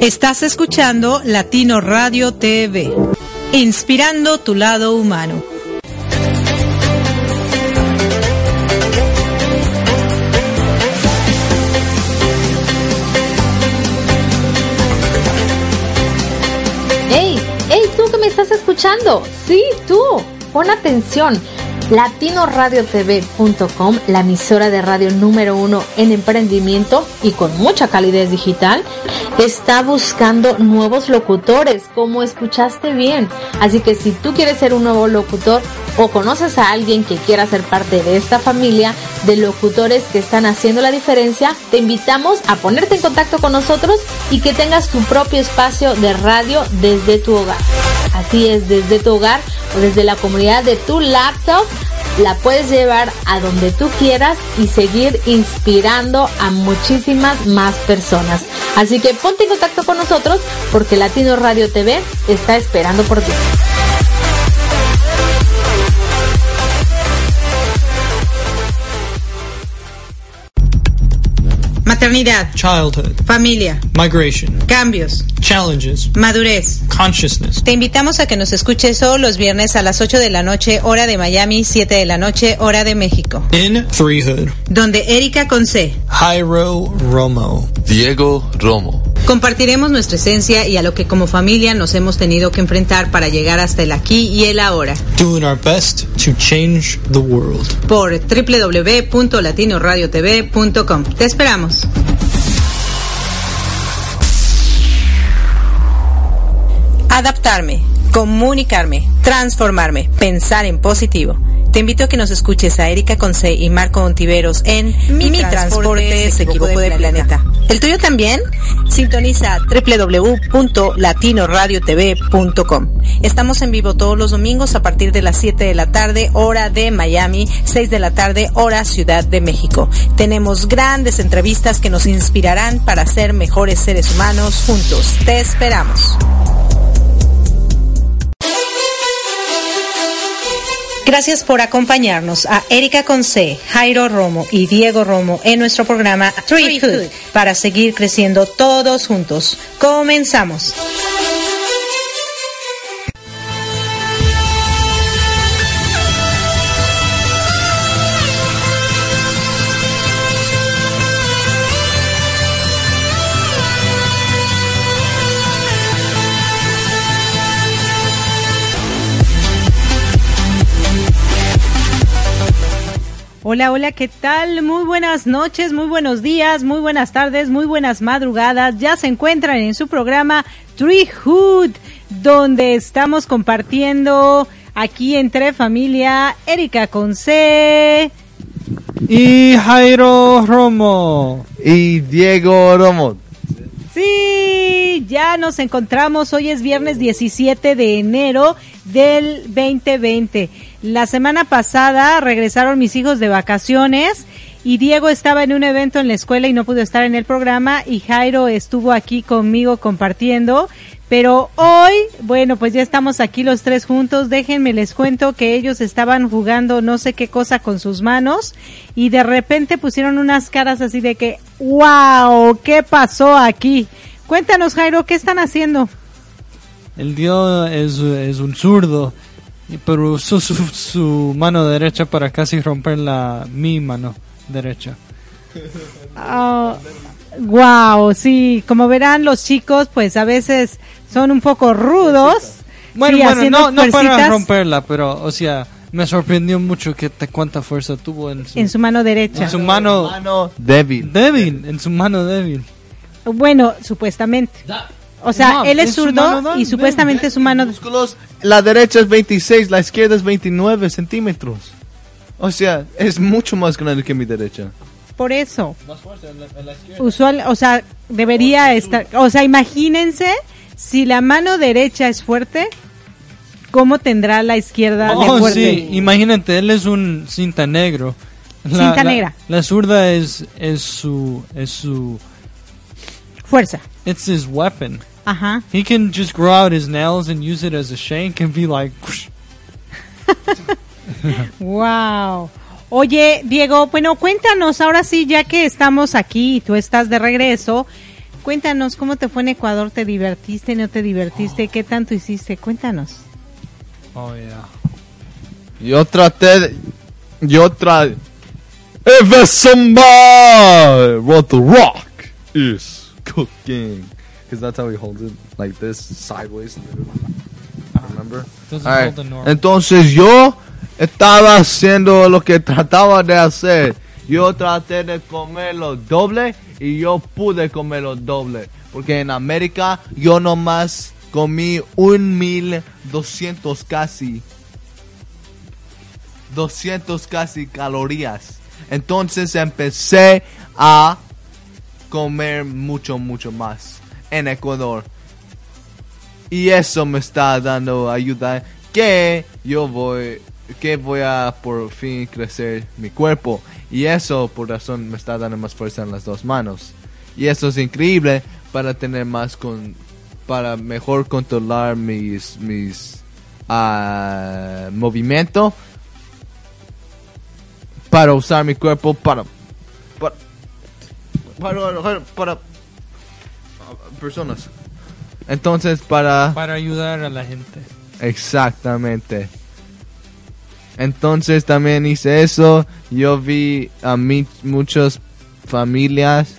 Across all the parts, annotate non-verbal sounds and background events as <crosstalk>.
Estás escuchando Latino Radio TV, inspirando tu lado humano. ¡Hey! ¡Hey, tú que me estás escuchando! Sí, tú. Pon atención latinoradiotv.com, la emisora de radio número uno en emprendimiento y con mucha calidez digital, está buscando nuevos locutores, como escuchaste bien. Así que si tú quieres ser un nuevo locutor o conoces a alguien que quiera ser parte de esta familia de locutores que están haciendo la diferencia, te invitamos a ponerte en contacto con nosotros y que tengas tu propio espacio de radio desde tu hogar. Así es, desde tu hogar o desde la comunidad de tu laptop la puedes llevar a donde tú quieras y seguir inspirando a muchísimas más personas. Así que ponte en contacto con nosotros porque Latino Radio TV está esperando por ti. Maternidad, childhood, familia, migration, cambios, challenges, madurez. consciousness. Te invitamos a que nos escuches todos los viernes a las 8 de la noche, hora de Miami, 7 de la noche, hora de México. In Threehood, Donde Erika Conce Jairo Romo, Diego Romo. Compartiremos nuestra esencia y a lo que como familia nos hemos tenido que enfrentar para llegar hasta el aquí y el ahora. doing our best to change the world. Por www.latinoradiotv.com. Te esperamos. Adaptarme, comunicarme, transformarme, pensar en positivo. Te invito a que nos escuches a Erika Conce y Marco Ontiveros en Mi, transporte, se equivocó de planeta. ¿El tuyo también? Sintoniza www.latinoradiotv.com. Estamos en vivo todos los domingos a partir de las 7 de la tarde, hora de Miami, 6 de la tarde, hora Ciudad de México. Tenemos grandes entrevistas que nos inspirarán para ser mejores seres humanos juntos. Te esperamos. Gracias por acompañarnos a Erika Conce, Jairo Romo y Diego Romo en nuestro programa Treehood para seguir creciendo todos juntos. Comenzamos. Hola, hola, ¿qué tal? Muy buenas noches, muy buenos días, muy buenas tardes, muy buenas madrugadas. Ya se encuentran en su programa Treehood, donde estamos compartiendo aquí entre familia Erika Conce. Y Jairo Romo. Y Diego Romo. Sí, ya nos encontramos. Hoy es viernes 17 de enero del 2020. La semana pasada regresaron mis hijos de vacaciones y Diego estaba en un evento en la escuela y no pudo estar en el programa y Jairo estuvo aquí conmigo compartiendo. Pero hoy, bueno, pues ya estamos aquí los tres juntos. Déjenme les cuento que ellos estaban jugando no sé qué cosa con sus manos y de repente pusieron unas caras así de que, wow, ¿qué pasó aquí? Cuéntanos, Jairo, ¿qué están haciendo? El Dios es, es un zurdo, pero usó su, su mano derecha para casi romper la mi mano derecha. wow, sí, como verán los chicos, pues a veces son un poco rudos. Bueno, sí, bueno, no, no para romperla, pero, o sea, me sorprendió mucho que te, cuánta fuerza tuvo en su, en su mano derecha. en su mano Mano débil. débil, en su mano débil. Bueno, supuestamente. O sea, No, él es es zurdo mano y supuestamente su mano... Músculos, la derecha es 26, la izquierda es 29 centímetros. O sea, es mucho más grande que mi derecha. Por eso. Usual, o sea, debería estar... O sea, imagínense si la mano derecha es fuerte, ¿cómo tendrá la izquierda de Oh, fuerte? sí, imagínate, él es un cinta negro. Cinta negra. La zurda es, es su, es su, Fuerza. it's his weapon. Ajá. He can just grow out his nails and use it as a shank and be like, <laughs> Wow. Oye, Diego, bueno, cuéntanos ahora sí, ya que estamos aquí y tú estás de regreso, Cuéntanos cómo te fue en Ecuador, ¿te divertiste, no te divertiste? ¿Qué tanto hiciste? Cuéntanos. Oh, yeah. Yo traté de... Yo traté... If somebody what the rock is cooking. Because that's how he holds it, like this, sideways. Remember? Entonces yo estaba haciendo lo que trataba de hacer. Yo traté de comerlo doble y yo pude comerlo doble. Porque en América yo nomás comí un mil doscientos casi. 200 casi calorías. Entonces empecé a comer mucho, mucho más en Ecuador. Y eso me está dando ayuda que yo voy, que voy a por fin crecer mi cuerpo. Y eso por razón me está dando más fuerza en las dos manos. Y eso es increíble para tener más con, para mejor controlar mis, mis ah, movimientos para usar mi cuerpo para para personas entonces para Para ayudar a la gente. exactamente entonces también hice eso yo vi a mí muchas familias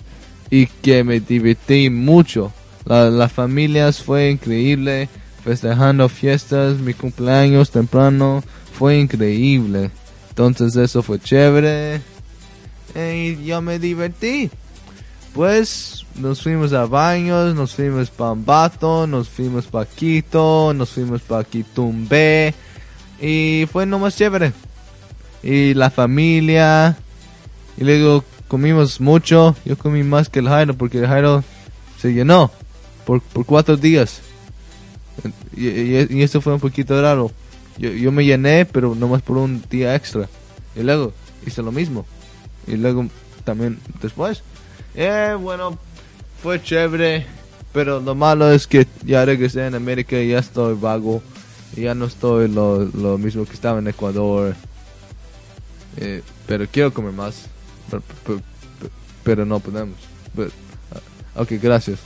y que me divertí mucho la, las familias fue increíble festejando fiestas mi cumpleaños temprano fue increíble entonces eso fue chévere. Y yo me divertí. Pues nos fuimos a baños, nos fuimos para Ambato, nos fuimos para Quito, nos fuimos para Quitumbe. Y fue nomás chévere. Y la familia. Y luego comimos mucho. Yo comí más que el Jairo porque el Jairo se llenó por, por cuatro días. Y, y- y eso fue un poquito raro. Yo, yo me llené, pero nomás por un día extra. Y luego hice lo mismo. Y luego también después. Eh, bueno, fue chévere. Pero lo malo es que ya regresé en América y ya estoy vago. Ya no estoy lo, lo mismo que estaba en Ecuador. Eh, pero quiero comer más. Pero, pero- pero- pero no podemos. But, ah, ok, gracias.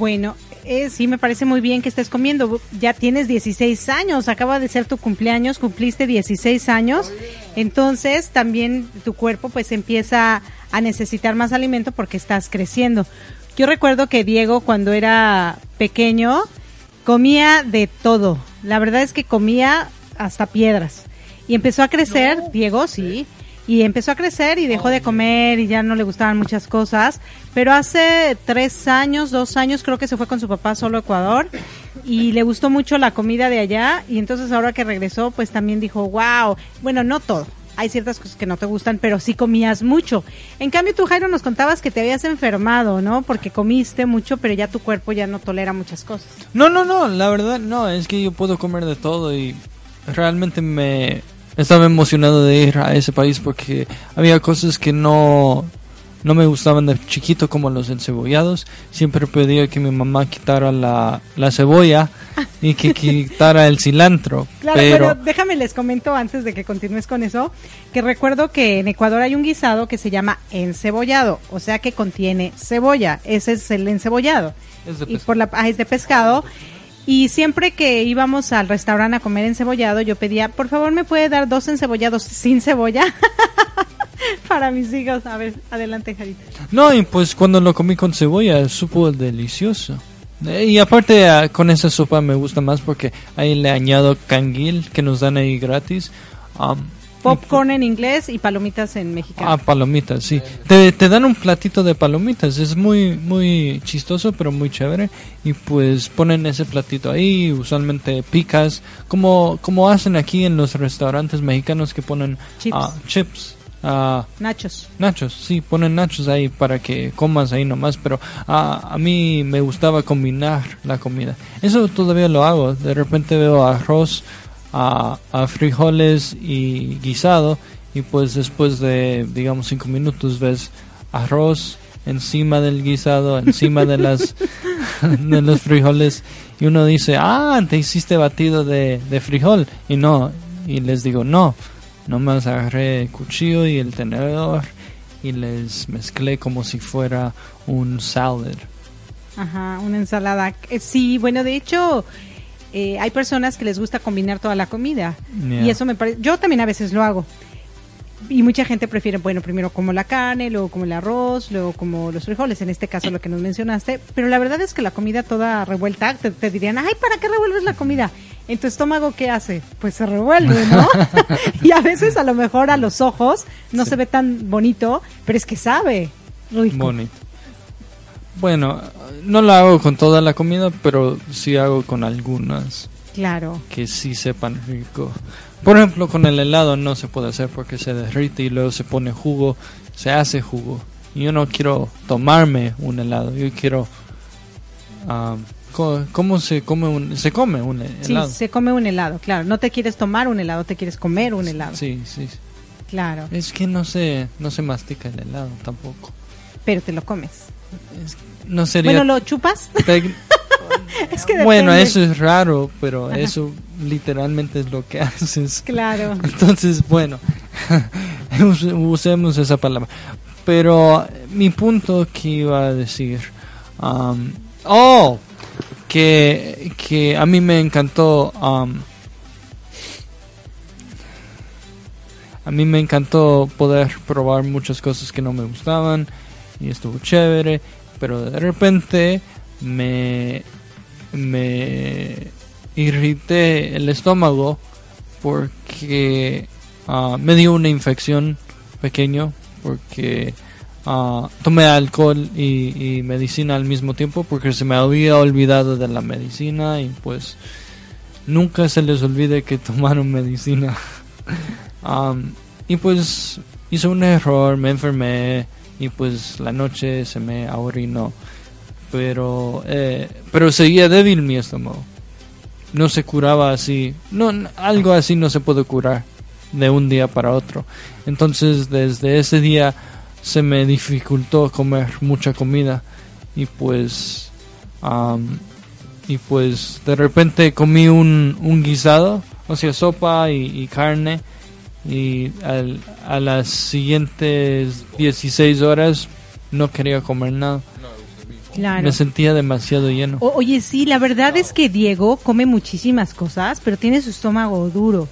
Bueno, eh, sí, me parece muy bien que estés comiendo. Ya tienes 16 años, acaba de ser tu cumpleaños, cumpliste 16 años. Entonces también tu cuerpo pues empieza a necesitar más alimento porque estás creciendo. Yo recuerdo que Diego cuando era pequeño comía de todo. La verdad es que comía hasta piedras. Y empezó a crecer, Diego, sí, y empezó a crecer y dejó de comer y ya no le gustaban muchas cosas. Pero hace tres años, dos años, creo que se fue con su papá solo a Ecuador y le gustó mucho la comida de allá. Y entonces ahora que regresó, pues también dijo, wow, bueno, no todo. Hay ciertas cosas que no te gustan, pero sí comías mucho. En cambio, tú, Jairo, nos contabas que te habías enfermado, ¿no? Porque comiste mucho, pero ya tu cuerpo ya no tolera muchas cosas. No, no, no, la verdad no, es que yo puedo comer de todo y realmente me estaba emocionado de ir a ese país porque había cosas que no, no me gustaban de chiquito como los encebollados. Siempre pedía que mi mamá quitara la, la cebolla y que <laughs> quitara el cilantro. Claro, pero déjame les comento antes de que continúes con eso, que recuerdo que en Ecuador hay un guisado que se llama encebollado, o sea que contiene cebolla, ese es el encebollado. Es de y por la ah, es de pescado. Y siempre que íbamos al restaurante a comer encebollado, yo pedía, por favor, ¿me puede dar dos encebollados sin cebolla? <laughs> Para mis hijos. A ver, adelante, Jarita. No, y pues cuando lo comí con cebolla supo delicioso. Eh, Y aparte ah, con esa sopa me gusta más porque ahí le añado canguil que nos dan ahí gratis. Am, Popcorn en inglés y palomitas en mexicano. Ah, palomitas, sí. Te, te dan un platito de palomitas, es muy muy chistoso, pero muy chévere. Y pues ponen ese platito ahí, usualmente picas, como como hacen aquí en los restaurantes mexicanos que ponen Chips. ah, chips. ah, Nachos. Nachos, sí, ponen nachos ahí para que comas ahí nomás, pero ah, a mí me gustaba combinar la comida. Eso todavía lo hago, de repente veo arroz, a, a frijoles y guisado y pues después de digamos cinco minutos ves arroz encima del guisado, encima de las <laughs> de los frijoles y uno dice, ah, te hiciste batido de, de frijol y no, y les digo, no, nomás agarré el cuchillo y el tenedor y les mezclé como si fuera un salad. Ajá, una ensalada. Eh, Sí, bueno, de hecho, eh, hay personas que les gusta combinar toda la comida. Yeah. Y eso me parece. Yo también a veces lo hago. Y mucha gente prefiere, bueno, primero como la carne, luego como el arroz, luego como los frijoles, en este caso lo que nos mencionaste. Pero la verdad es que la comida toda revuelta, te, te dirían, ay, ¿para qué revuelves la comida? En tu estómago, ¿qué hace? Pues se revuelve, ¿no? <laughs> <laughs> y a veces a lo mejor a los ojos no se ve tan bonito, pero es que sabe. rico. Bonito. Bueno, no lo hago con toda la comida, pero sí hago con algunas Claro. que sí sepan rico. Por ejemplo, con el helado no se puede hacer porque se derrite y luego se pone jugo, se hace jugo. Y yo no quiero tomarme un helado, yo quiero... co- ¿Cómo se come un, se come un Sí, helado? se come un helado, claro. No te quieres tomar un helado, te quieres comer un helado. Sí, sí. sí. Claro. Es que no se, no se mastica el helado tampoco. Pero te lo comes. No sería... Bueno, ¿lo chupas? tec- <laughs> es que bueno, eso es raro, pero Ajá. eso literalmente es lo que <laughs> haces. Claro. Entonces, bueno, <laughs> us- usemos esa palabra. Pero eh, mi punto que iba a decir, um, oh, que, que a mí me encantó, um, a mí me encantó poder probar muchas cosas que no me gustaban y estuvo chévere, pero de repente me, me irrité el estómago porque ah, me dio una infección pequeño porque ah, tomé alcohol y, medicina al mismo tiempo porque se me había olvidado de la medicina y pues nunca se les olvide que tomaron <laughs> medicina. <laughs> Y pues hice un error me enfermé y pues la noche se me ahorrinó pero eh, pero seguía débil mi estómago no se curaba así. No, algo así no se puede curar de un día para otro. Entonces, desde ese día se me dificultó comer mucha comida y pues y pues de repente comí un, un guisado, o sea, sopa y carne y al- a las siguientes 16 horas no quería comer nada. Claro. Me sentía demasiado lleno. O- oye, sí, la verdad es que Diego come muchísimas cosas, pero tiene su estómago duro.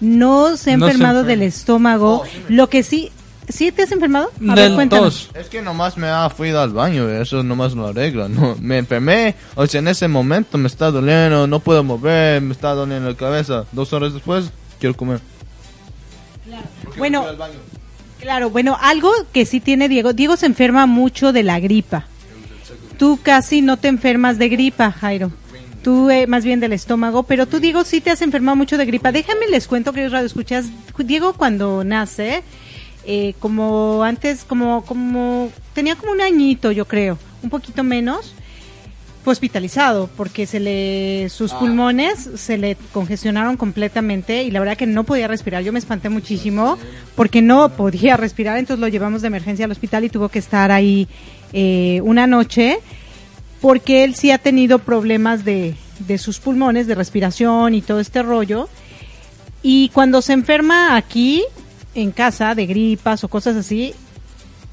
No se ha No se enfermado enferma. del estómago. Lo que sí, ¿sí te has enfermado? A ver, Del tos. Es que nomás me ha fui al baño, eso nomás lo arregla, no, me enfermé, o sea, en ese momento me está doliendo, no puedo mover, me está doliendo la cabeza, dos horas después quiero comer. Me Bueno, fui al baño. Claro, bueno, algo que sí tiene Diego. Diego se enferma mucho de la gripa. Tú casi no te enfermas de gripa, Jairo. Tú eh, más bien del estómago, pero tú, Diego, sí te has enfermado mucho de gripa. Déjame les cuento que radio escuchas. Diego cuando nace, eh, como antes, como, como, tenía como un añito, yo creo, un poquito menos, fue hospitalizado porque se le, sus pulmones se le congestionaron completamente y la verdad que no podía respirar. Yo me espanté muchísimo porque no podía respirar, entonces lo llevamos de emergencia al hospital y tuvo que estar ahí eh, una noche porque él sí ha tenido problemas de, de sus pulmones, de respiración y todo este rollo. Y cuando se enferma aquí, en casa, de gripas o cosas así,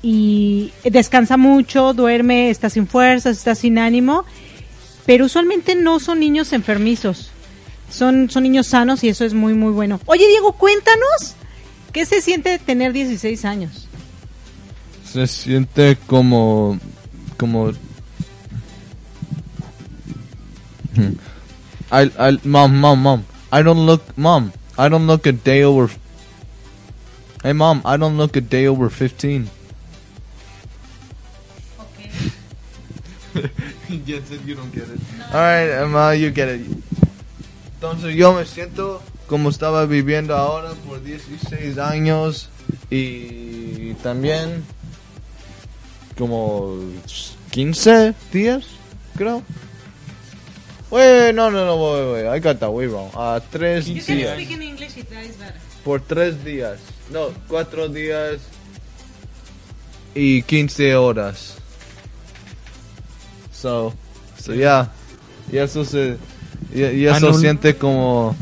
y descansa mucho, duerme, está sin fuerzas, está sin ánimo, pero usualmente no son niños enfermizos, son, son niños sanos y eso es muy, muy bueno. Oye, Diego, cuéntanos, ¿qué se siente tener 16 años? Se siente como, como... Mom, mom, mom, I don't look, mom, I don't look a day over... Hey mom, I don't look a day over 15. He gets it, you don't get it. Alright, Emma, you get it. Entonces yo me siento como estaba viviendo ahora por 16 años y también como 15 días, creo. Wait, no, no, no, wait, wait, I got that way wrong. Uh, tres días. Por tres días. No, cuatro días y 15 horas. So, so yeah. Y eso se, y, y eso Anul- siente como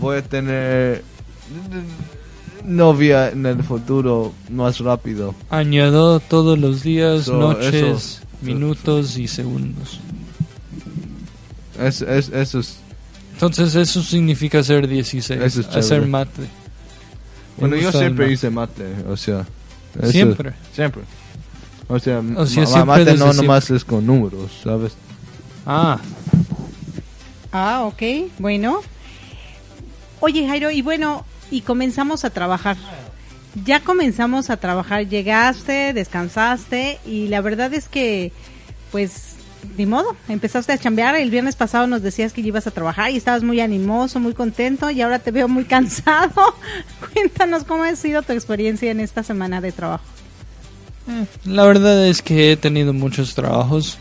voy a tener no vi a- en el futuro más rápido. Añado todos los días, So, noches, eso- minutos y segundos. Es, es, eso es... Entonces eso significa ser 16, Eso es hacer mate. Bueno, yo siempre mate. hice mate, o sea... eso- Siempre. Siempre. O sea, O sea, ma- siempre mate desde no nomás es con números, ¿sabes? Ah, Ah, ok, bueno. Oye, Jairo, y bueno, y comenzamos a trabajar. Ya comenzamos a trabajar, llegaste, descansaste y la verdad es que, pues, ni modo, empezaste a chambear. El viernes pasado nos decías que ya ibas a trabajar y estabas muy animoso, muy contento y ahora te veo muy <laughs> cansado. Cuéntanos cómo ha sido tu experiencia en esta semana de trabajo. Eh, la verdad es que he tenido muchos trabajos,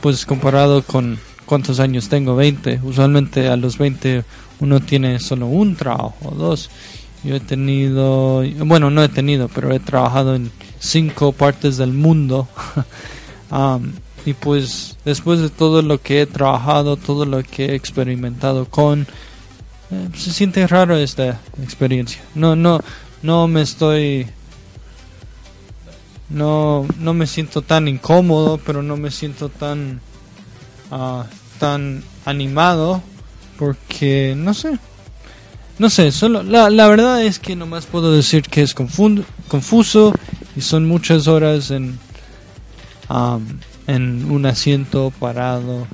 pues comparado con cuántos años tengo, 20. Usualmente a los 20 uno tiene solo un trabajo o dos. Yo he tenido, bueno, no he tenido, pero he trabajado en cinco partes del mundo. <laughs> Am, y pues después de todo lo que he trabajado, todo lo que he experimentado con, eh, se siente raro esta experiencia. No, no, no me estoy, no, no me siento tan incómodo, pero no me siento tan, ah, tan animado, porque no sé, no sé, solo la, la verdad es que nomás puedo decir que es confuso y son muchas horas en, am, en un asiento parado.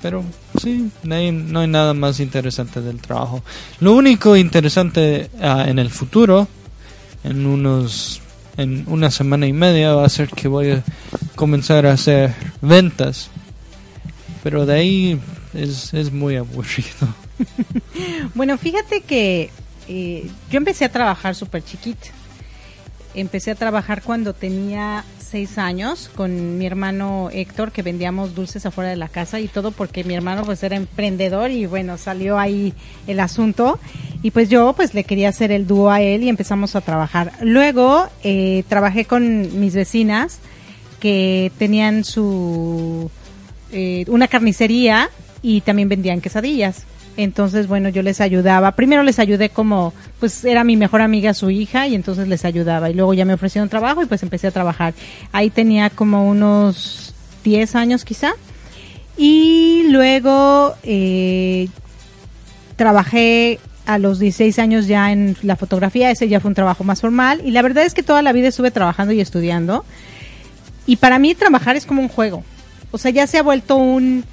pero sí, no hay, no hay nada más interesante del trabajo. Lo único interesante ah, en el futuro, en unos, en una semana y media, va a ser que voy a comenzar a hacer ventas. Pero de ahí es, es muy aburrido. <laughs> Bueno, fíjate que eh, yo empecé a trabajar súper chiquita. Empecé a trabajar cuando tenía seis años con mi hermano Héctor, que vendíamos dulces afuera de la casa y todo porque mi hermano pues era emprendedor y bueno, salió ahí el asunto. Y pues yo pues le quería hacer el dúo a él y empezamos a trabajar. Luego eh, trabajé con mis vecinas que tenían su eh, una carnicería y también vendían quesadillas. Entonces, bueno, yo les ayudaba. Primero les ayudé como, pues era mi mejor amiga su hija y entonces les ayudaba. Y luego ya me ofrecieron trabajo y pues empecé a trabajar. Ahí tenía como unos 10 años quizá. Y luego eh, trabajé a los 16 años ya en la fotografía. Ese ya fue un trabajo más formal. Y la verdad es que toda la vida estuve trabajando y estudiando. Y para mí trabajar es como un juego. O sea, ya se ha vuelto un,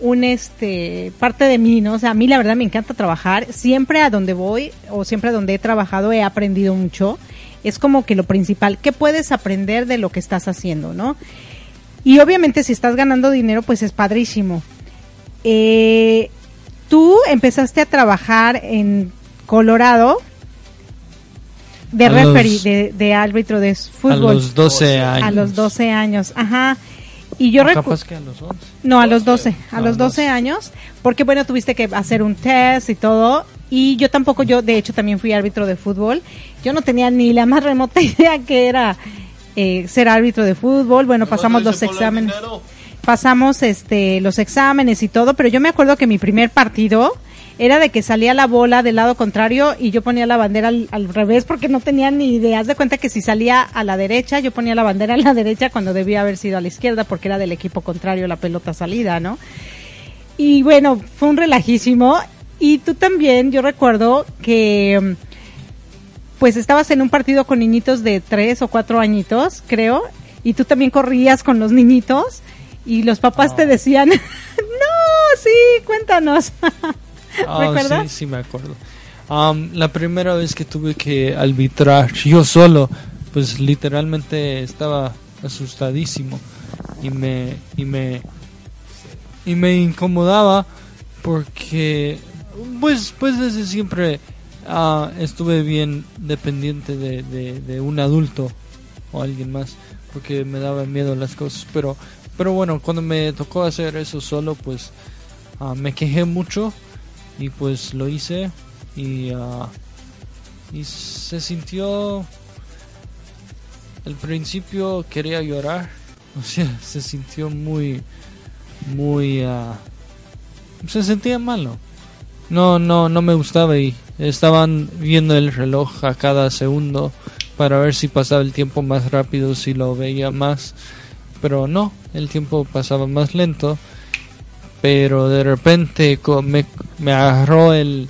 un este, parte de mí, ¿no? O sea, a mí la verdad me encanta trabajar. Siempre a donde voy o siempre a donde he trabajado he aprendido mucho. Es como que lo principal, ¿qué puedes aprender de lo que estás haciendo, no? Y obviamente si estás ganando dinero, pues es padrísimo. Eh, tú empezaste a trabajar en Colorado de A los- referee, de, de árbitro de fútbol. A los 12 años. A los 12 años, ajá. Y yo O recu- capaz que a los 11. no, a los 12, a los 12 años, porque bueno, tuviste que hacer un test y todo, y yo tampoco, yo de hecho también fui árbitro de fútbol, yo no tenía ni la más remota <laughs> idea que era eh, ser árbitro de fútbol, bueno, pasamos los exámenes, pasamos este los exámenes y todo, pero yo me acuerdo que mi primer partido era de que salía la bola del lado contrario y yo ponía la bandera al, al revés porque no tenía ni idea. Haz de cuenta que si salía a la derecha, yo ponía la bandera a la derecha cuando debía haber sido a la izquierda porque era del equipo contrario la pelota salida, ¿no? Y bueno, fue un relajísimo. Y tú también, yo recuerdo que mm, pues estabas en un partido con niñitos de tres o cuatro añitos, creo, y tú también corrías con los niñitos y los papás te decían, <laughs> no, sí, cuéntanos. <laughs> ¿Recuerdas? Sí, sí, me acuerdo. Am, la primera vez que tuve que arbitrar yo solo, pues literalmente estaba asustadísimo y me y me y me incomodaba porque pues pues desde siempre ah, estuve bien dependiente de, de, de un adulto o alguien más porque me daban miedo las cosas pero pero bueno cuando me tocó hacer eso solo pues ah, me quejé mucho y pues lo hice y ah, y se sintió al principio quería llorar <laughs> o sea se sintió muy muy ah, se sentía malo. No, no, no me gustaba y estaban viendo el reloj a cada segundo para ver si pasaba el tiempo más rápido, si lo veía más, pero no, el tiempo pasaba más lento, pero de repente me, me agarró el,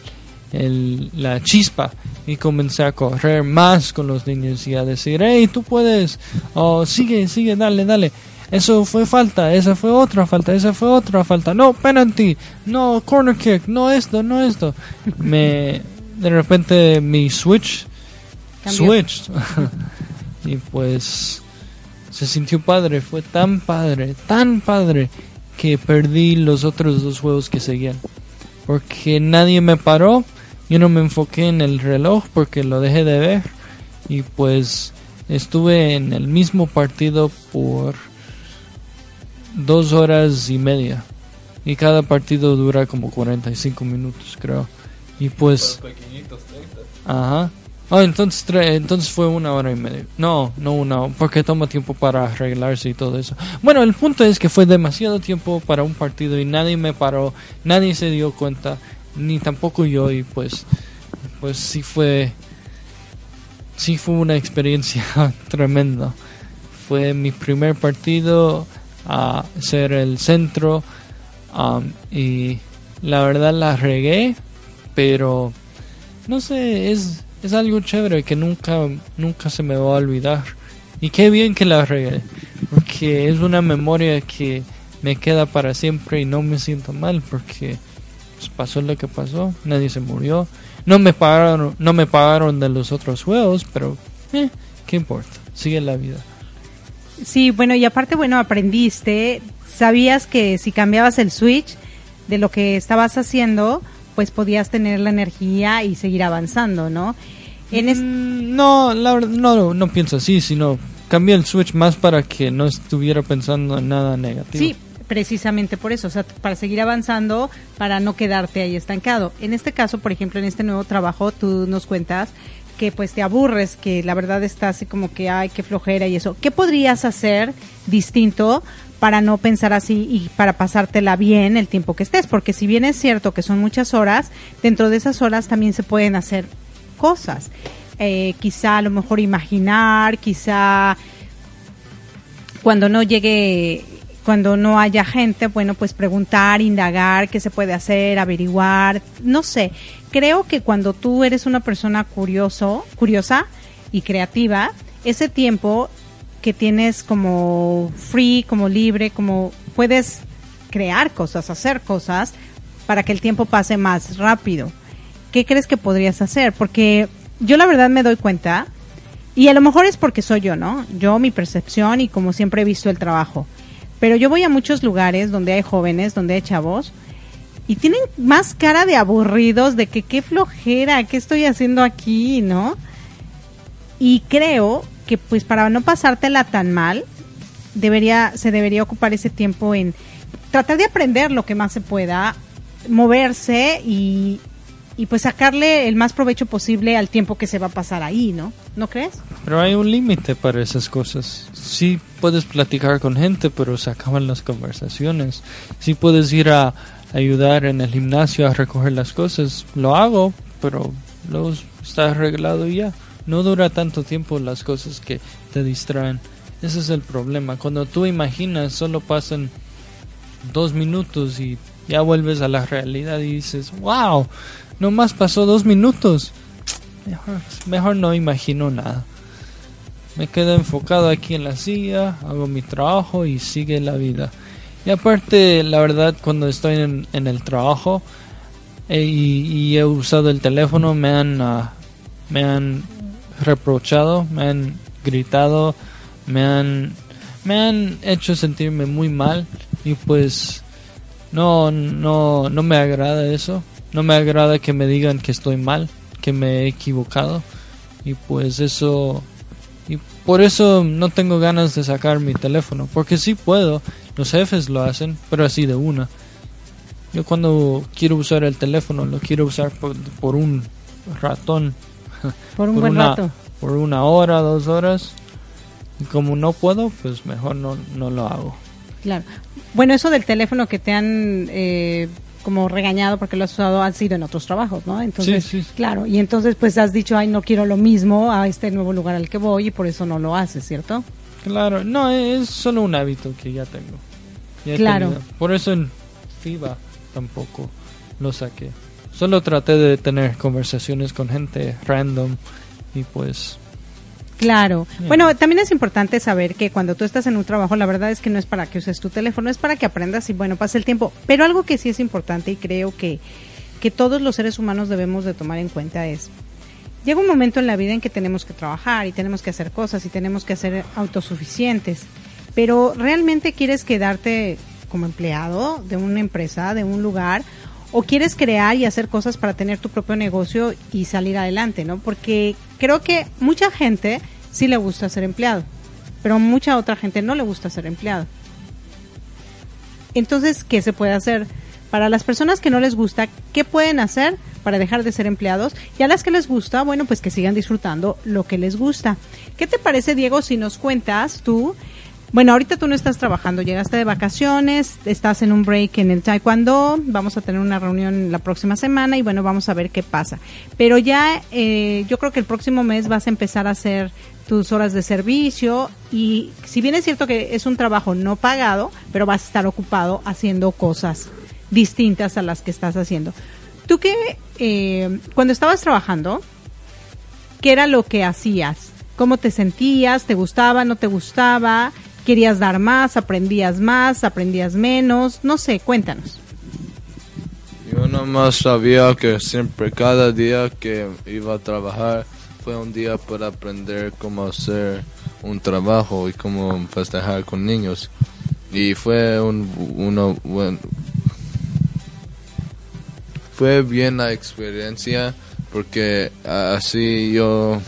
el, la chispa y comencé a correr más con los niños y a decir, hey, tú puedes, oh, sigue, sigue, dale, dale. Eso fue falta, esa fue otra falta, esa fue otra falta. No, penalty, no, corner kick, no esto, no esto. Me, de repente mi switch, Cambió. switch. <laughs> y pues se sintió padre, fue tan padre, tan padre que perdí los otros dos juegos que seguían. Porque nadie me paró, yo no me enfoqué en el reloj porque lo dejé de ver. Y pues estuve en el mismo partido por dos horas y media. Y cada partido dura como 45 minutos, creo. Y pues... Ajá. Oh, entonces, entonces fue una hora y media. No, no una porque toma tiempo para arreglarse y todo eso. Bueno, el punto es que fue demasiado tiempo para un partido y nadie me paró, nadie se dio cuenta, ni tampoco yo y pues, pues sí fue, sí fue una experiencia <laughs> tremenda. Fue mi primer partido a ser el centro um, y la verdad la regué, pero no sé, es, es algo chévere que nunca, nunca se me va a olvidar. Y qué bien que la regué, porque es una memoria que me queda para siempre y no me siento mal porque pues, pasó lo que pasó, nadie se murió, no me pagaron, no me pagaron de los otros juegos, pero eh, qué importa, sigue la vida. Sí, bueno, y aparte, bueno, aprendiste, sabías que si cambiabas el switch de lo que estabas haciendo, pues podías tener la energía y seguir avanzando, ¿no? En es- Mm, no, la verdad, no, no pienso así, sino cambié el switch más para que no estuviera pensando en nada negativo. Sí, precisamente por eso, o sea, para seguir avanzando, para no quedarte ahí estancado. En este caso, por ejemplo, en este nuevo trabajo, tú nos cuentas que pues te aburres, que la verdad está así como que, ay, qué flojera y eso. ¿Qué podrías hacer distinto para no pensar así y para pasártela bien el tiempo que estés? Porque si bien es cierto que son muchas horas, dentro de esas horas también se pueden hacer cosas. Eh, quizá a lo mejor imaginar, quizá cuando no llegue, cuando no haya gente, bueno, pues preguntar, indagar qué se puede hacer, averiguar, no sé. Creo que cuando tú eres una persona curioso, curiosa y creativa, ese tiempo que tienes como free, como libre, como puedes crear cosas, hacer cosas para que el tiempo pase más rápido. ¿Qué crees que podrías hacer? Porque yo la verdad me doy cuenta y a lo mejor es porque soy yo, ¿no? Yo, mi percepción y como siempre he visto el trabajo. Pero yo voy a muchos lugares donde hay jóvenes, donde hay chavos, y tienen más cara de aburridos, de que qué flojera, qué estoy haciendo aquí, ¿no? Y creo que pues para no pasártela tan mal, debería, se debería ocupar ese tiempo en tratar de aprender lo que más se pueda, moverse y, y pues sacarle el más provecho posible al tiempo que se va a pasar ahí, ¿no? ¿No crees? Pero hay un límite para esas cosas. Sí puedes platicar con gente, pero se acaban las conversaciones. Sí puedes ir a ayudar en el gimnasio a recoger las cosas. Lo hago, pero luego está arreglado ya. No dura tanto tiempo las cosas que te distraen. Ese es el problema. Cuando tú imaginas, solo pasan dos minutos y ya vuelves a la realidad y dices, wow, nomás pasó dos minutos. Mejor, mejor no imagino nada. Me quedo enfocado aquí en la silla, hago mi trabajo y sigue la vida. Y aparte, la verdad, cuando estoy en, el trabajo eh, y, y he usado el teléfono, me han, ah, me han reprochado, me han gritado, me han, me han hecho sentirme muy mal y pues no, no, no me agrada eso. No me agrada que me digan que estoy mal, que me he equivocado y pues eso y por eso no tengo ganas de sacar mi teléfono porque sí puedo los jefes lo hacen pero así de una yo cuando quiero usar el teléfono lo quiero usar por, por un ratón <laughs> Por un Por buen una- rato. por una hora dos horas y como no puedo pues mejor no, no lo hago Claro. Bueno, eso del teléfono que te han eh, como regañado porque lo has usado, han sido en otros trabajos, ¿no? Entonces, Sí, sí. claro, y entonces pues has dicho, ay, no quiero lo mismo a este nuevo lugar al que voy y por eso no lo haces, ¿cierto? Claro, no, es solo un hábito que ya tengo. Ya Claro. Por eso en FIBA tampoco lo saqué. Solo traté de tener conversaciones con gente random y pues Claro. Bueno, también es importante saber que cuando tú estás en un trabajo, la verdad es que no es para que uses tu teléfono, es para que aprendas y bueno, pase el tiempo. Pero algo que sí es importante y creo que, que todos los seres humanos debemos de tomar en cuenta es, llega un momento en la vida en que tenemos que trabajar y tenemos que hacer cosas y tenemos que ser autosuficientes. Pero ¿realmente quieres quedarte como empleado de una empresa, de un lugar? ¿O quieres crear y hacer cosas para tener tu propio negocio y salir adelante, no? Porque creo que mucha gente sí le gusta ser empleado, pero mucha otra gente no le gusta ser empleado. Entonces, ¿qué se puede hacer? Para las personas que no les gusta, ¿qué pueden hacer para dejar de ser empleados? Y a las que les gusta, bueno, pues que sigan disfrutando lo que les gusta. ¿Qué te parece, Diego, si nos cuentas tú? Bueno, ahorita tú no estás trabajando, llegaste de vacaciones, estás en un break en el taekwondo, vamos a tener una reunión la próxima semana y bueno, vamos a ver qué pasa. Pero ya eh, yo creo que el próximo mes vas a empezar a hacer tus horas de servicio y si bien es cierto que es un trabajo no pagado, pero vas a estar ocupado haciendo cosas distintas a las que estás haciendo. Tú que eh, cuando estabas trabajando, ¿qué era lo que hacías? ¿Cómo te sentías? ¿Te gustaba? ¿No te gustaba? ¿Querías dar más? ¿Aprendías más? ¿Aprendías menos? No sé, cuéntanos. Yo nomás sabía que siempre, cada día que iba a trabajar, fue un día para aprender cómo hacer un trabajo y cómo festejar con niños. Y fue un, uno buen, fue bien la experiencia porque así yo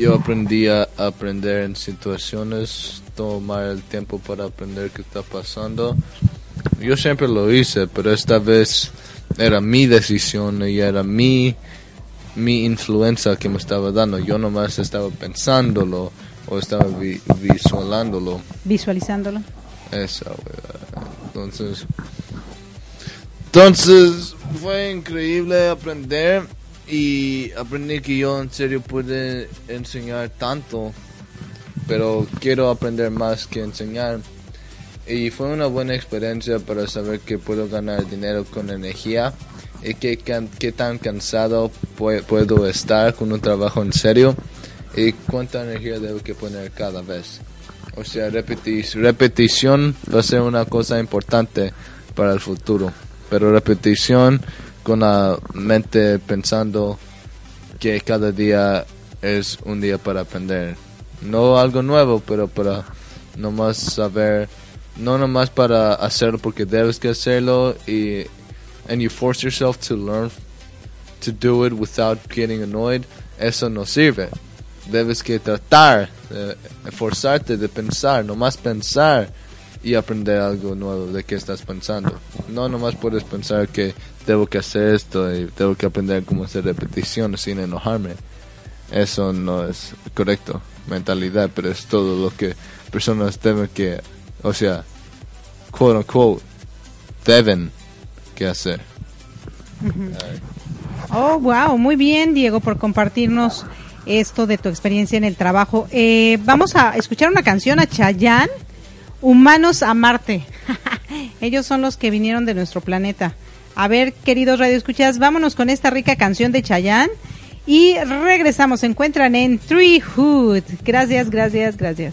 yo aprendí a aprender en situaciones, tomar el tiempo para aprender qué está pasando. Yo siempre lo hice, pero esta vez era mi decisión y era mi, mi influencia que me estaba dando. Yo nomás estaba pensándolo o estaba vi- visualizándolo. Visualizándolo. Esa. Entonces, entonces fue increíble aprender y aprendí que yo en serio pude enseñar tanto, pero quiero aprender más que enseñar. Y fue una buena experiencia para saber que puedo ganar dinero con energía y que, can- qué tan cansado pue- puedo estar con un trabajo en serio y cuánta energía debo que poner cada vez. O sea, repeti- repetición va a ser una cosa importante para el futuro. Pero repetición con la mente pensando que cada día es un día para aprender. No algo nuevo, pero para nomás saber, no nomás para hacerlo porque debes que hacerlo y and you force yourself to learn to do it without getting annoyed, eso no sirve. Debes que tratar, de forzarte de pensar, nomás pensar y aprender algo nuevo de qué estás pensando. No nomás puedes pensar que debo que hacer esto y tengo que aprender cómo hacer repeticiones sin enojarme. Eso no es correcto, mentalidad, pero es todo lo que personas deben que, o sea, quote unquote, deben que hacer. Oh, wow, muy bien, Diego, por compartirnos esto de tu experiencia en el trabajo. Eh, vamos a escuchar una canción a Chayanne, Humanos a Marte. <laughs> Ellos son los que vinieron de nuestro planeta. A ver, queridos radioescuchas, vámonos con esta rica canción de Chayanne y regresamos. Se encuentran en Treehood. Gracias, gracias, gracias.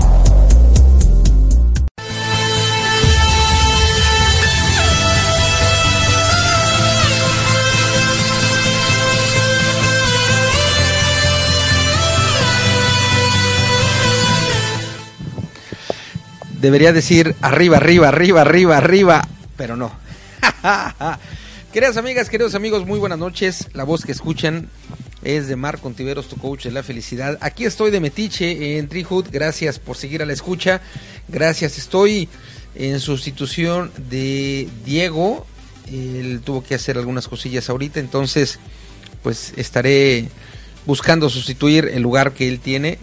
Debería decir arriba, arriba, arriba, arriba, arriba, pero no. <laughs> Queridas amigas, queridos amigos, muy buenas noches. La voz que escuchan es de Marco Contiveros, tu coach de la felicidad. Aquí estoy de Metiche en Treehood. Gracias por seguir a la escucha. Gracias. Estoy en sustitución de Diego. Él tuvo que hacer algunas cosillas ahorita, entonces pues estaré buscando sustituir el lugar que él tiene.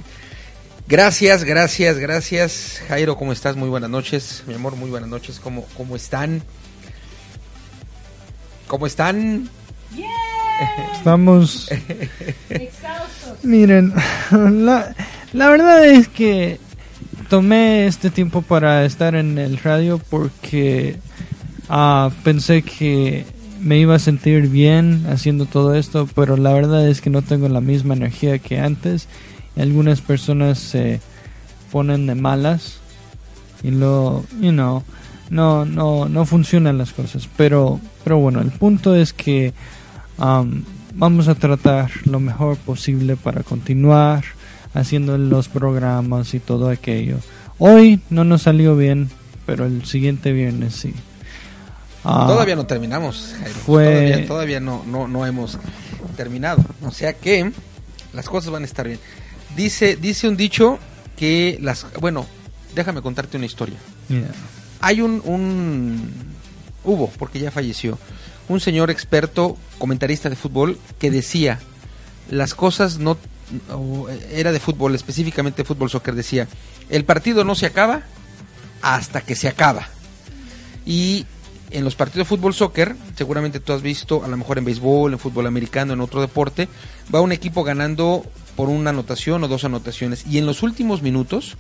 Gracias, gracias, gracias. Jairo, ¿cómo estás? Muy buenas noches. Mi amor, muy buenas noches. ¿Cómo, cómo están? ¿Cómo están? <laughs> Estamos... Miren, <laughs> la, la verdad es que tomé este tiempo para estar en el radio porque ah, pensé que me iba a sentir bien haciendo todo esto, pero la verdad es que no tengo la misma energía que antes. Algunas personas se ponen de malas y lo, you know, no, no, no funcionan las cosas. Pero, pero bueno, el punto es que um, vamos a tratar lo mejor posible para continuar haciendo los programas y todo aquello. Hoy no nos salió bien, pero el siguiente viernes sí. Ah, Todavía no terminamos, Jairo. Fue- Todavía, todavía no, no, no hemos terminado. O sea que las cosas van a estar bien. Dice, dice un dicho que las... Bueno, déjame contarte una historia. yeah. Hay un, un... Hubo, porque ya falleció, un señor experto, comentarista de fútbol, que decía, las cosas no... Era de fútbol, específicamente fútbol soccer, decía, el partido no se acaba hasta que se acaba. Y en los partidos de fútbol soccer, seguramente tú has visto, a lo mejor en béisbol, en fútbol americano, en otro deporte, va un equipo ganando por una anotación o dos anotaciones. Y en los últimos minutos,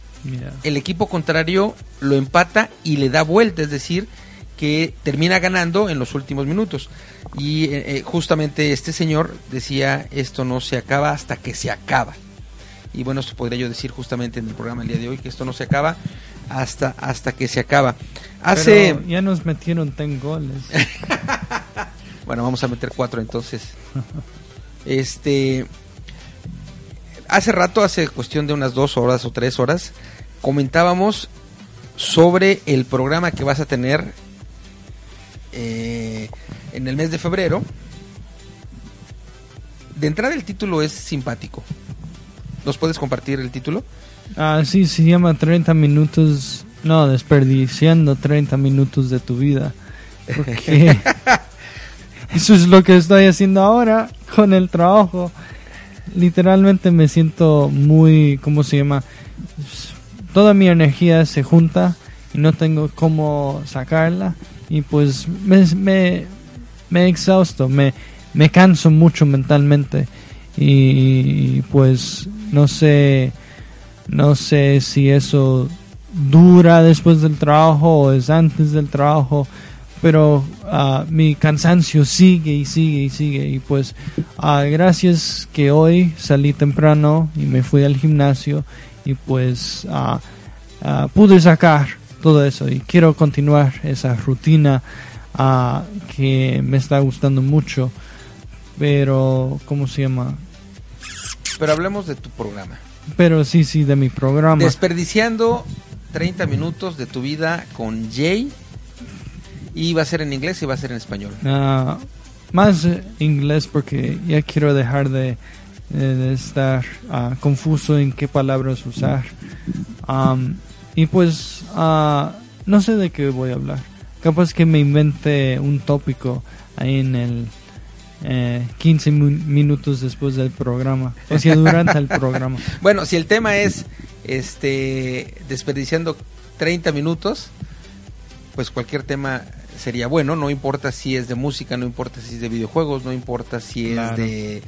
el equipo contrario lo empata y le da vuelta, es decir, que termina ganando en los últimos minutos. Y eh, eh, justamente este señor decía, esto no se acaba hasta que se acaba. Y bueno, esto podría yo decir justamente en el programa el día de hoy, que esto no se acaba hasta, hasta que se acaba. Hace... Pero ya nos metieron 10 goles. <laughs> Bueno, vamos a meter cuatro entonces. <laughs> Este. Hace rato, hace cuestión de unas dos horas o tres horas, comentábamos sobre el programa que vas a tener eh, en el mes de febrero. De entrada, el título es simpático. ¿Nos puedes compartir el título? Ah, sí, se llama 30 minutos. No, desperdiciando 30 minutos de tu vida. Porque <laughs> eso es lo que estoy haciendo ahora con el trabajo. Literalmente me siento muy, ¿cómo se llama? Toda mi energía se junta y no tengo cómo sacarla. Y pues me, me, me exhausto, me, me canso mucho mentalmente. Y pues no sé, no sé si eso dura después del trabajo o es antes del trabajo, pero ah, mi cansancio sigue y sigue y sigue. Y pues ah, gracias que hoy salí temprano y me fui al gimnasio y pues ah, pude sacar todo eso y quiero continuar esa rutina que me está gustando mucho. Pero, ¿cómo se llama? Pero hablemos de tu programa. Pero sí, sí, de mi programa. Desperdiciando 30 minutos de tu vida con Jay. Y va a ser en inglés y va a ser en español. Ah, más inglés porque ya quiero dejar de, de- estar ah, confuso en qué palabras usar. Am, y pues ah, no sé de qué voy a hablar. Capaz que me invente un tópico ahí en el eh, 15 mi- minutos después del programa. O sea, durante el programa. <laughs> Bueno, si el tema es este desperdiciando 30 minutos, pues cualquier tema sería bueno, no importa si es de música, no importa si es de videojuegos, no importa si es de,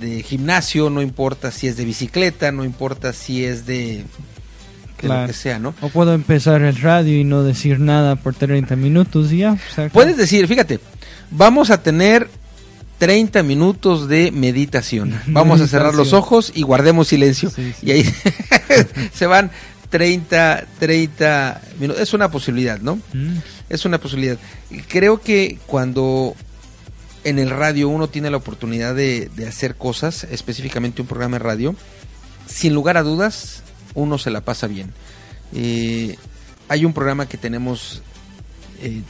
de gimnasio, no importa si es de bicicleta, no importa si es de, Claro. lo que sea, ¿no? O puedo empezar el radio y no decir nada por 30 minutos y ya. o sea, Puedes decir, fíjate, vamos a tener 30 minutos de meditación. <laughs> Vamos a cerrar los ojos y guardemos silencio. Sí, sí. Y ahí <laughs> se van 30, 30 minutos. Es una posibilidad, ¿no? Mm, Es una posibilidad. Creo que cuando en el radio uno tiene la oportunidad de, de hacer cosas, específicamente un programa de radio, sin lugar a dudas, uno se la pasa bien. Eh, hay un programa que tenemos eh,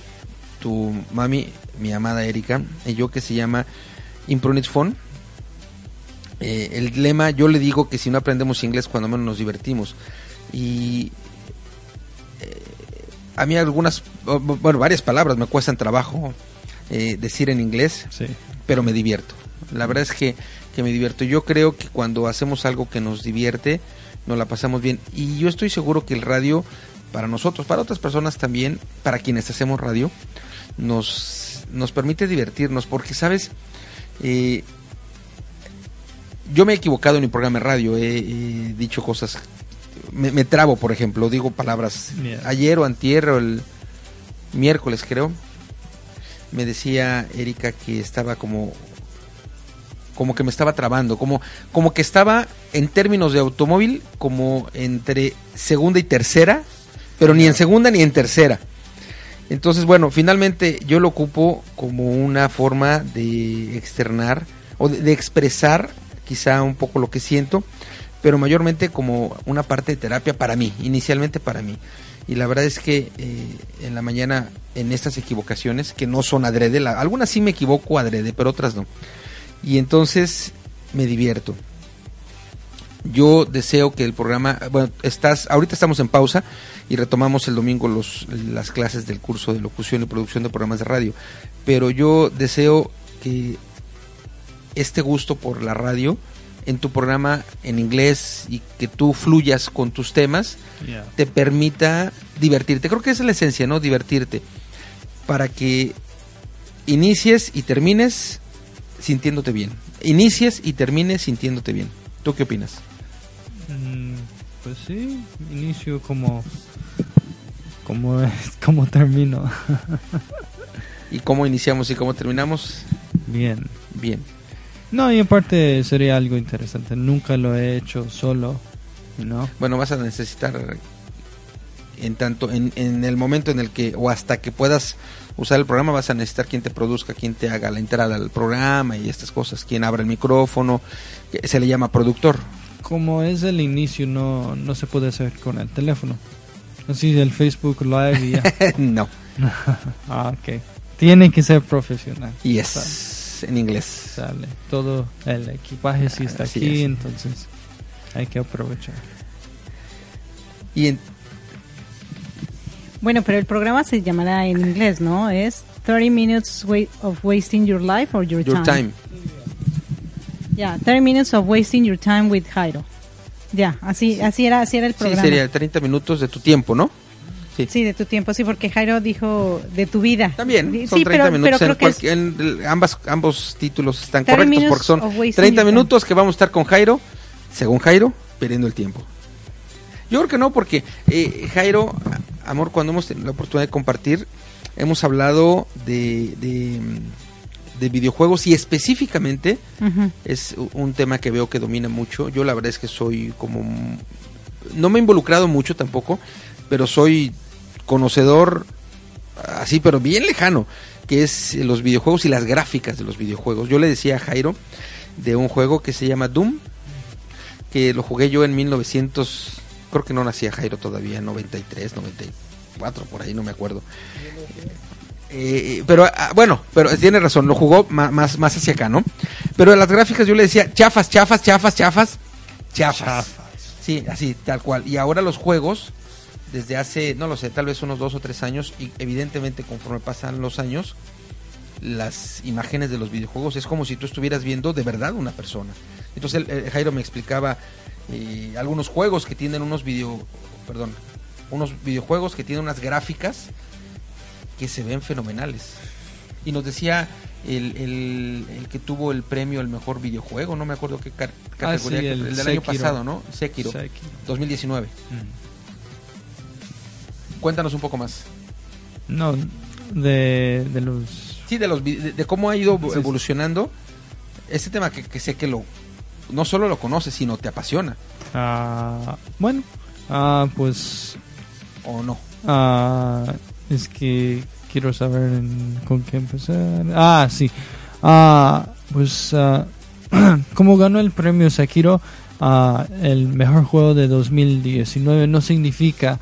tu mami, mi amada Erika, y yo que se llama Impronit Phone. Eh, el lema, yo le digo que si no aprendemos inglés, cuando menos nos divertimos. Y eh, a mí algunas, bueno, varias palabras me cuestan trabajo eh, decir en inglés, sí. pero me divierto. La verdad es que, que me divierto. Yo creo que cuando hacemos algo que nos divierte, nos la pasamos bien. Y yo estoy seguro que el radio, para nosotros, para otras personas también, para quienes hacemos radio, nos, nos permite divertirnos. Porque, ¿sabes? Eh, yo me he equivocado en mi programa de radio, he, he dicho cosas, me, me trabo, por ejemplo, digo palabras. Yeah. Ayer o antier o el miércoles, creo, me decía Erika que estaba como como que me estaba trabando, como como que estaba en términos de automóvil como entre segunda y tercera, pero ni en segunda ni en tercera. Entonces, bueno, finalmente yo lo ocupo como una forma de externar o de, de expresar quizá un poco lo que siento, pero mayormente como una parte de terapia para mí, inicialmente para mí. Y la verdad es que eh, en la mañana, en estas equivocaciones, que no son adrede, la- algunas sí me equivoco adrede, pero otras no. Y entonces me divierto. Yo deseo que el programa, bueno, estás, ahorita estamos en pausa y retomamos el domingo los, las clases del curso de locución y producción de programas de radio. Pero yo deseo que este gusto por la radio en tu programa en inglés y que tú fluyas con tus temas Yeah. te permita divertirte. Creo que esa es la esencia, ¿no? Divertirte. Para que inicies y termines sintiéndote bien. Inicies y termines sintiéndote bien. ¿Tú qué opinas? Mm, pues sí, inicio como como es, <laughs> como termino. <laughs> ¿Y cómo iniciamos y cómo terminamos? Bien. Bien. No, y aparte sería algo interesante. Nunca lo he hecho solo, ¿no? Bueno, vas a necesitar en tanto en, en el momento en el que o hasta que puedas usar el programa vas a necesitar quien te produzca, quien te haga la entrada al programa y estas cosas, quien abra el micrófono, que se le llama productor. Como es el inicio, no, no se puede hacer con el teléfono. Así el Facebook Live y ya. <laughs> no. <laughs> ah, ok. Tiene que ser profesional. Y es en inglés. Sale. Todo el equipaje sí está Así aquí, es. entonces hay que aprovechar. Y en- Bueno, pero el programa se llamará en inglés, ¿no? Es 30 minutes of wasting your life or your, your time. Ya, 30 minutes of wasting your time with Jairo. Ya, así así era así era el Sí, programa. sería 30 minutos de tu tiempo, ¿no? Sí. Sí, de tu tiempo, sí, porque Jairo dijo de tu vida. También, son sí, 30 pero, minutos. pero en es- ambas, ambos títulos están 30 correctos porque son of wasting 30 your time. minutos que vamos a estar con Jairo, según Jairo, perdiendo el tiempo. Yo creo que no, porque eh, Jairo, amor, cuando hemos tenido la oportunidad de compartir, hemos hablado de, de, de videojuegos y específicamente es un tema que veo que domina mucho. Yo la verdad es que soy como... No me he involucrado mucho tampoco, pero soy conocedor así, pero bien lejano, que es eh, los videojuegos y las gráficas de los videojuegos. Yo le decía a Jairo de un juego que se llama Doom, que lo jugué yo en 1900, creo que no nacía Jairo todavía, 93, 94, por ahí, no me acuerdo. Eh, pero ah, bueno, pero tiene razón, lo jugó más, más hacia acá, ¿no? Pero en las gráficas yo le decía chafas, chafas, chafas, chafas, chafas. Sí, así, tal cual. Y ahora los juegos, desde hace, no lo sé, tal vez unos dos o tres años, y evidentemente conforme pasan los años, las imágenes de los videojuegos es como si tú estuvieras viendo de verdad una persona. Entonces el- el Jairo me explicaba eh, algunos juegos que tienen unos video, perdón, unos videojuegos que tienen unas gráficas que se ven fenomenales. Y nos decía el, el, el que tuvo el premio el mejor videojuego, no me acuerdo qué categoría, Ah, sí, que- el el, del año pasado, ¿no? Sekiro, Sekiro. 2019. Cuéntanos un poco más. No, de, de los... Sí, de los de, de cómo ha ido evolucionando este tema que, que sé que lo no solo lo conoces, sino te apasiona ah, bueno, ah, pues o no. Ah, es que quiero saber en- con qué empezar. Ah, sí. Ah, pues ah, <clears throat> como ganó el premio Sekiro, ah, el mejor juego de 2019 no significa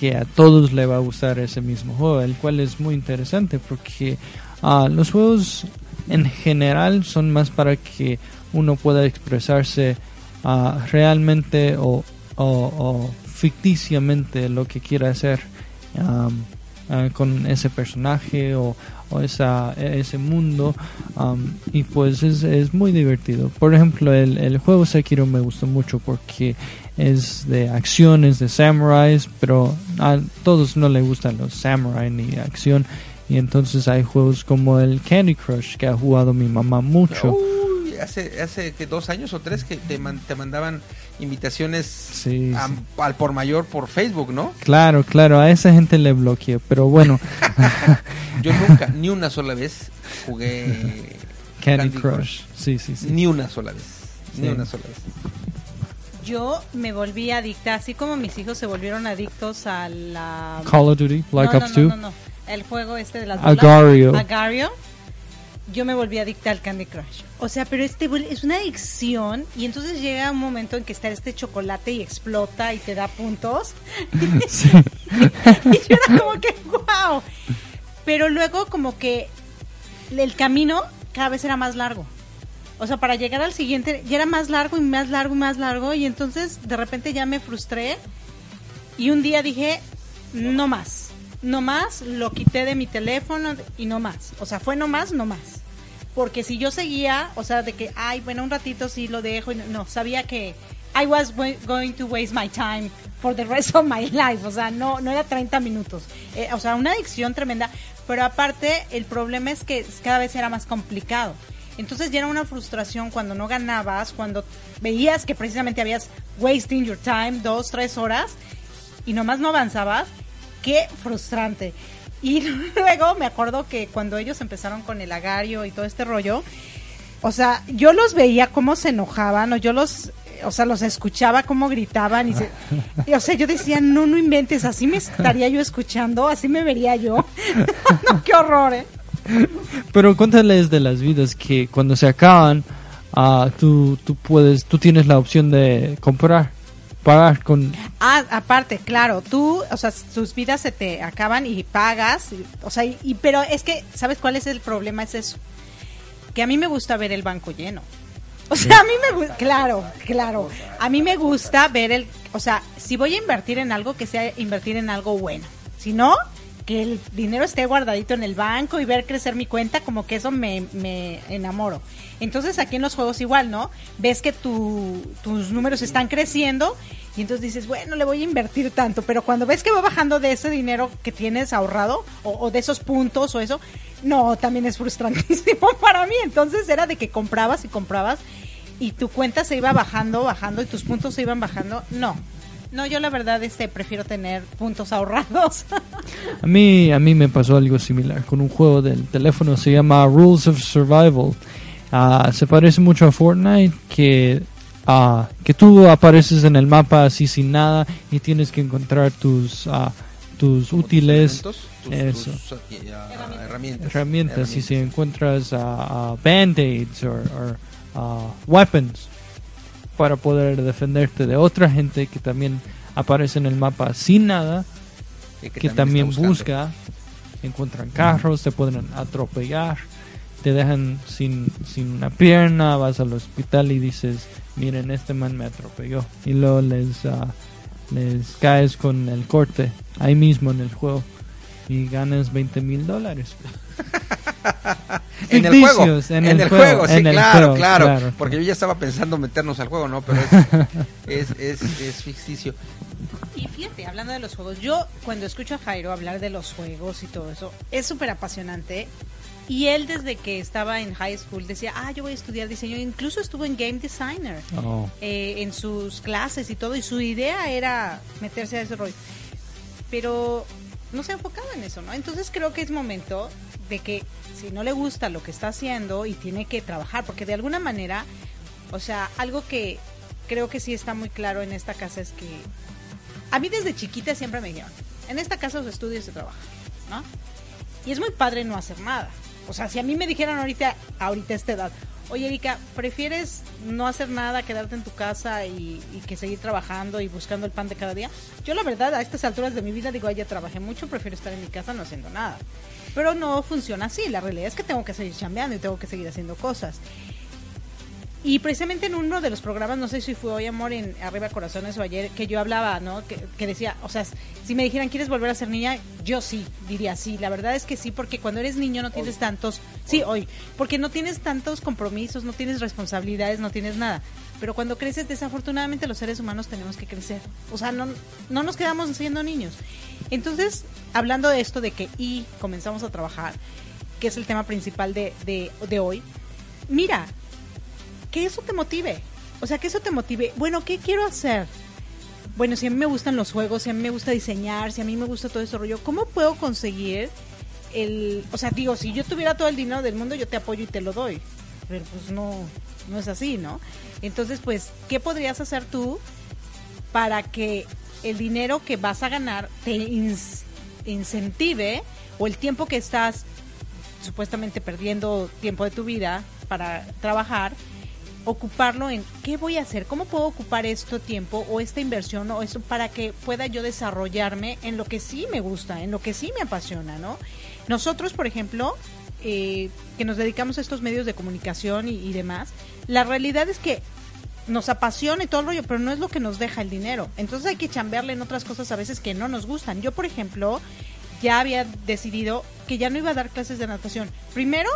que a todos le va a gustar ese mismo juego, el cual es muy interesante porque ah, los juegos en general son más para que uno pueda expresarse ah, realmente o, ficticiamente lo que quiera hacer ah, con ese personaje o, ese mundo y pues es, es muy divertido. Por ejemplo el, el juego Sekiro me gustó mucho porque es de acciones de samuráis pero a todos no les gustan los samurai ni acción y entonces hay juegos como el Candy Crush que ha jugado mi mamá mucho Uy, hace hace que dos años o tres que te, man- te mandaban invitaciones Sí, a- sí. al por mayor por Facebook, ¿no? Claro, claro, a esa gente le bloqueé, pero bueno, <laughs> Yo nunca, ni una sola vez jugué Candy, Candy Crush. Sí, sí, sí. Ni una sola vez. Ni una sola vez. Yo me volví adicta, así como mis hijos se volvieron adictos a la... Call of Duty, Black no, Ops no, 2. no, no, no. El juego este de las bolas. Agario. Agario. Yo me volví adicta al Candy Crush. O sea, pero este es una adicción y entonces llega un momento en que está este chocolate y explota y te da puntos. <laughs> <laughs> Sí. y yo era como que, wow. Pero luego como que el camino cada vez era más largo. O sea, para llegar al siguiente ya era más largo y más largo y más largo y entonces de repente ya me frustré y un día dije, no más, no más, lo quité de mi teléfono y no más. O sea, fue no más, no más. Porque si yo seguía, o sea, de que, ay, bueno, un ratito sí lo dejo, y no, no, sabía que I was wa- going to waste my time for the rest of my <laughs> life. O sea, no, no era 30 minutos. Eh, o sea, una adicción tremenda. Pero aparte, el problema es que cada vez era más complicado. Entonces ya era una frustración cuando no ganabas, cuando veías que precisamente habías wasting your time dos, tres horas y nomás no avanzabas. Qué frustrante. Y <laughs> luego me acuerdo que cuando ellos empezaron con el agario y todo este rollo, o sea, yo los veía cómo se enojaban, o yo los, o sea, los escuchaba cómo gritaban y, se, <laughs> y, o sea, yo decía, no, no inventes, así me estaría yo escuchando, así me vería yo. <laughs> no, qué horror, ¿eh? <laughs> Pero cuéntales de las vidas que cuando se acaban, ah, tú, tú puedes, tú tienes la opción de comprar, pagar con... Ah, aparte, claro, tú, o sea, tus vidas se te acaban y pagas, o sea, y, y- pero es que, ¿sabes cuál es el problema? Es eso, que a mí me gusta ver el banco lleno. O sea, a mí me gusta, claro, claro, a mí me gusta ver el, o sea, si voy a invertir en algo, que sea invertir en algo bueno. Si no, que el dinero esté guardadito en el banco y ver crecer mi cuenta, como que eso me, me enamoro. Entonces aquí en los juegos igual, ¿no? Ves que tu, tus números están creciendo y entonces dices, bueno, le voy a invertir tanto, pero cuando ves que va bajando de ese dinero que tienes ahorrado o, o de esos puntos o eso, no, también es frustrantísimo <laughs> para mí. Entonces era de que comprabas y comprabas y tu cuenta se iba bajando, bajando y tus puntos se iban bajando. No, no, yo la verdad este prefiero tener puntos ahorrados. A mí, a mí me pasó algo similar con un juego del teléfono, se llama Rules of Survival. Ah, se parece mucho a Fortnite, que, ah, que tú apareces en el mapa así sin nada y tienes que encontrar tus, ah, tus útiles. Tus, tus, Eso. tus, herramientas. herramientas y si encuentras ah, band-aids o weapons para poder defenderte de otra gente que también aparece en el mapa sin nada, que, también, busca, encuentran carros, te pueden atropellar, te dejan sin, sin una pierna, vas al hospital y dices, miren, este man me atropelló. Y luego les, ah, les caes con el corte ahí mismo en el juego y ganas 20 mil dólares. <laughs> En el juego, en, el juego, sí, en el claro, juego, claro, claro. porque yo ya estaba pensando meternos al juego, ¿no? Pero es, <laughs> es, es, es ficticio. Y fíjate, hablando de los juegos, yo cuando escucho a Jairo hablar de los juegos y todo eso, es súper apasionante. Y él desde que estaba en high school decía, ah, yo voy a estudiar diseño. Incluso estuvo en Game Designer Oh. eh, en sus clases y todo. Y su idea era meterse a ese rollo. Pero no se enfocaba en eso, ¿no? Entonces creo que es momento de que si no le gusta lo que está haciendo y tiene que trabajar, porque de alguna manera, o sea, algo que creo que sí está muy claro en esta casa es que a mí desde chiquita siempre me dijeron, en esta casa se estudia y se trabaja, ¿no? Y es muy padre no hacer nada. O sea, si a mí me dijeran ahorita, ahorita esta edad, oye Erika, ¿prefieres no hacer nada, quedarte en tu casa y, que seguir trabajando y buscando el pan de cada día? Yo la verdad, a estas alturas de mi vida digo, ay, ya trabajé mucho, prefiero estar en mi casa no haciendo nada. Pero no funciona así, la realidad es que tengo que seguir chambeando y tengo que seguir haciendo cosas. Y precisamente en uno de los programas, no sé si fue hoy Amor en Arriba Corazones o ayer, que yo hablaba, ¿no? Que, que decía, o sea, si me dijeran, ¿quieres volver a ser niña? Yo sí, diría sí. La verdad es que sí, porque cuando eres niño no tienes tantos, sí, hoy, porque no tienes tantos compromisos, no tienes responsabilidades, no tienes nada. Pero cuando creces, desafortunadamente los seres humanos tenemos que crecer. O sea, no, no nos quedamos siendo niños. Entonces, hablando de esto de que y comenzamos a trabajar, que es el tema principal de, de, de hoy, mira, que eso te motive. O sea, que eso te motive. Bueno, ¿qué quiero hacer? Bueno, si a mí me gustan los juegos, si a mí me gusta diseñar, si a mí me gusta todo ese rollo, ¿cómo puedo conseguir el... O sea, digo, si yo tuviera todo el dinero del mundo, yo te apoyo y te lo doy. Pero pues no, no es así, ¿no? Entonces, pues, ¿qué podrías hacer tú para que el dinero que vas a ganar te incentive o el tiempo que estás supuestamente perdiendo tiempo de tu vida para trabajar, ocuparlo en qué voy a hacer, cómo puedo ocupar este tiempo o esta inversión o eso para que pueda yo desarrollarme en lo que sí me gusta, en lo que sí me apasiona, ¿no? Nosotros, por ejemplo, eh, que nos dedicamos a estos medios de comunicación y, y demás, la realidad es que nos apasiona y todo el rollo, pero no es lo que nos deja el dinero. Entonces hay que chambearle en otras cosas a veces que no nos gustan. Yo, por ejemplo, ya había decidido que ya no iba a dar clases de natación. Primero,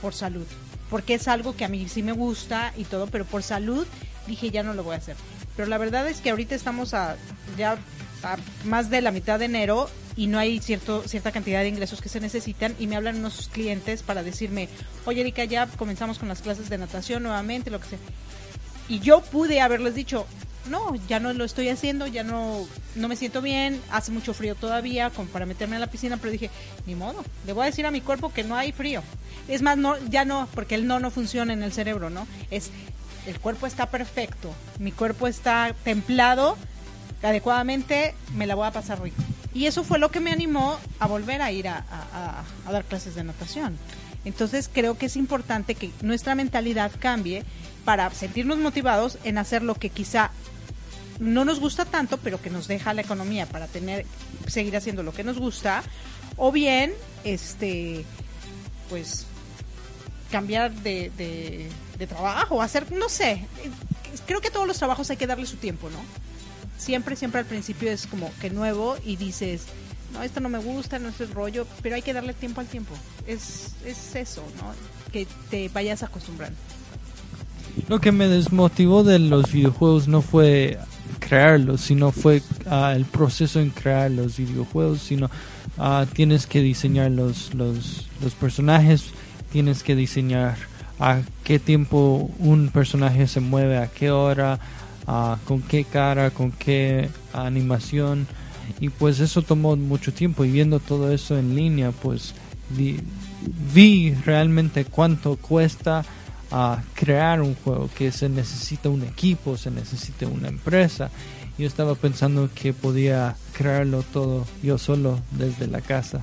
por salud, porque es algo que a mí sí me gusta y todo, pero por salud dije ya no lo voy a hacer. Pero la verdad es que ahorita estamos a ya a más de la mitad de enero y no hay cierto cierta cantidad de ingresos que se necesitan y me hablan unos clientes para decirme, oye Erika, ya comenzamos con las clases de natación nuevamente, lo que sea. Y yo pude haberles dicho, no, ya no lo estoy haciendo, ya no, no me siento bien, hace mucho frío todavía como para meterme en la piscina, pero dije, ni modo, le voy a decir a mi cuerpo que no hay frío. Es más, no, ya no, porque el no no funciona en el cerebro, ¿no? Es, el cuerpo está perfecto, mi cuerpo está templado adecuadamente, me la voy a pasar rico. Y eso fue lo que me animó a volver a ir a, a- a- a dar clases de natación. Entonces creo que es importante que nuestra mentalidad cambie para sentirnos motivados en hacer lo que quizá no nos gusta tanto, pero que nos deja la economía para tener seguir haciendo lo que nos gusta, o bien, este, pues cambiar de, de, de trabajo, hacer, no sé, creo que todos los trabajos hay que darle su tiempo, ¿no? Siempre, siempre al principio es como que nuevo y dices, no, esto no me gusta, no es el rollo, pero hay que darle tiempo al tiempo. Es, es eso, ¿no? Que te vayas acostumbrando. Lo que me desmotivó de los videojuegos no fue crearlos, sino fue ah, el proceso en crear los videojuegos, sino ah, tienes que diseñar los, los, los personajes, tienes que diseñar a qué tiempo un personaje se mueve, a qué hora, ah, con qué cara, con qué animación. Y pues eso tomó mucho tiempo y viendo todo eso en línea, pues vi, vi realmente cuánto cuesta a crear un juego, que se necesita un equipo, se necesita una empresa. Yo estaba pensando que podía crearlo todo yo solo desde la casa.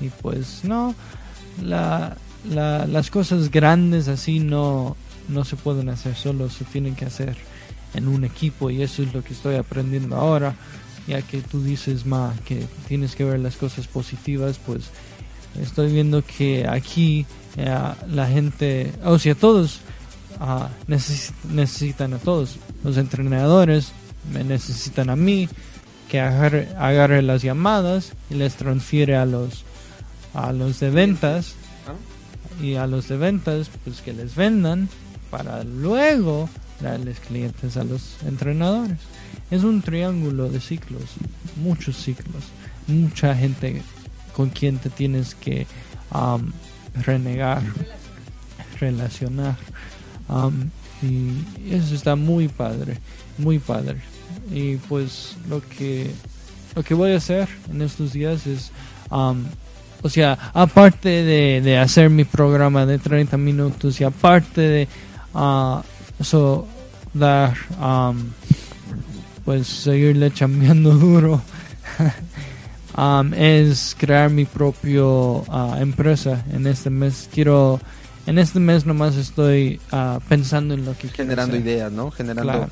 Y pues no, la, la- las cosas grandes así no, no se pueden hacer solo, se tienen que hacer en un equipo y eso es lo que estoy aprendiendo ahora. Ya que tú dices, Ma, que tienes que ver las cosas positivas, pues estoy viendo que aquí la gente, o sea, todos neces- necesitan a todos. Los entrenadores me necesitan a mí, que agarre, agarre las llamadas y les transfiere a los a los de ventas y a los de ventas pues que les vendan para luego darles clientes a los entrenadores. Es un triángulo de ciclos, muchos ciclos, mucha gente con quien te tienes que renegar, relacionar. am, y eso está muy padre, muy padre. Y pues lo que lo que voy a hacer en estos días es, am, o sea, aparte de, de hacer mi programa de 30 minutos y aparte de ah, eso, dar, am, pues seguirle chambeando <laughs> duro, am, es crear mi propio ah, empresa en este mes. Quiero, en este mes nomás estoy ah, pensando en lo que quiero generando hacer. ideas, ¿no? Generando Claro.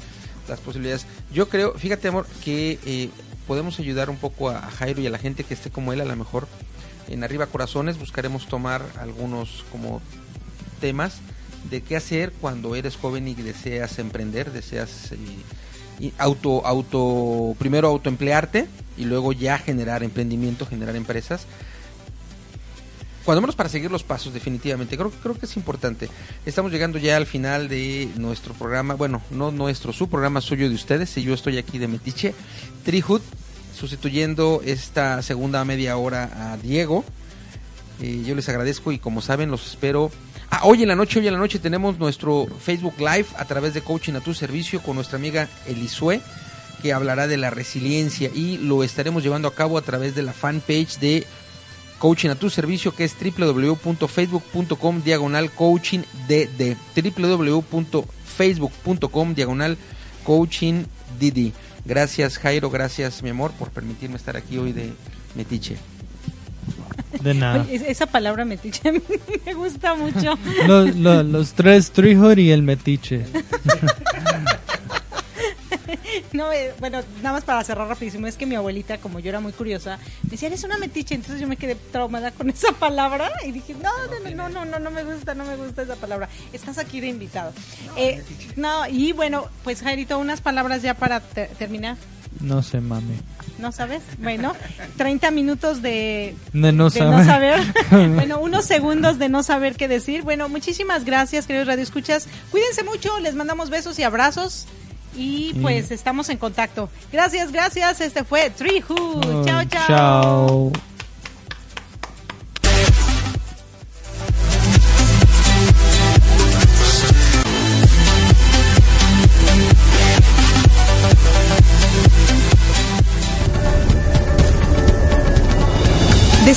las posibilidades. Yo creo, fíjate, amor, que eh, podemos ayudar un poco a, a Jairo y a la gente que esté como él, a lo mejor en Arriba Corazones buscaremos tomar algunos como temas de qué hacer cuando eres joven y deseas emprender, deseas eh, auto, auto, primero autoemplearte y luego ya generar emprendimiento, generar empresas. Cuando menos para seguir los pasos, definitivamente. Creo, creo que es importante. Estamos llegando ya al final de nuestro programa. Bueno, no nuestro, su programa suyo de ustedes. Y yo estoy aquí de Metiche. Trihut, sustituyendo esta segunda media hora a Diego. Eh, yo les agradezco y como saben, los espero. Ah, hoy en la noche, hoy en la noche tenemos nuestro Facebook Live a través de Coaching a tu servicio con nuestra amiga Elisue, que hablará de la resiliencia y lo estaremos llevando a cabo a través de la fanpage de Coaching a tu servicio que es www.facebook.com diagonal coaching dd www.facebook.com diagonal coaching dd Gracias Jairo, gracias mi amor por permitirme estar aquí hoy de Metiche. De nada. Oye, esa palabra metiche <laughs> me gusta mucho. Los, los, los tres Trijor y el Metiche. <laughs> <laughs> No, eh, bueno, nada más para cerrar rapidísimo, es que mi abuelita, como yo era muy curiosa, me decía, eres una metiche, entonces yo me quedé traumada con <laughs> esa palabra y dije, no, no, no, no, no, no me gusta, no me gusta esa palabra. Estás aquí de invitado. Eh, no, y bueno, pues Jairito, unas palabras ya para ter- terminar. No sé, mami. ¿No sabes? Bueno, 30 minutos de, De no de no saber. saber. <laughs> bueno, unos segundos de no saber qué decir. Bueno, muchísimas gracias, queridos Radio Escuchas. Cuídense mucho, les mandamos besos y abrazos. Y pues estamos en contacto. Gracias, gracias. Este fue Trihu. Oh, chao, chao. Chao.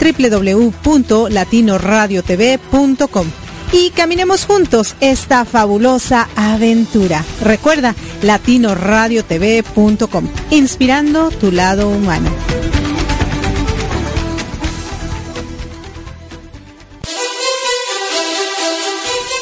www.latinoradiotv.com y caminemos juntos esta fabulosa aventura. Recuerda, latinoradiotv.com, inspirando tu lado humano.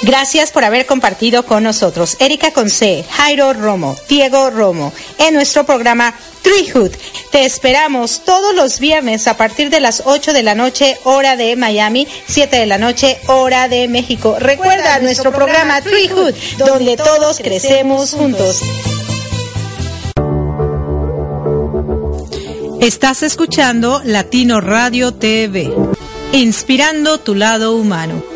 Gracias por haber compartido con nosotros, Erika Conce, Jairo Romo, Diego Romo, en nuestro programa Treehood. Te esperamos todos los viernes a partir de las 8 de la noche, hora de Miami, 7 de la noche, hora de México. Recuerda nuestro programa Treehood, donde todos crecemos juntos. Estás escuchando Latino Radio TV, inspirando tu lado humano.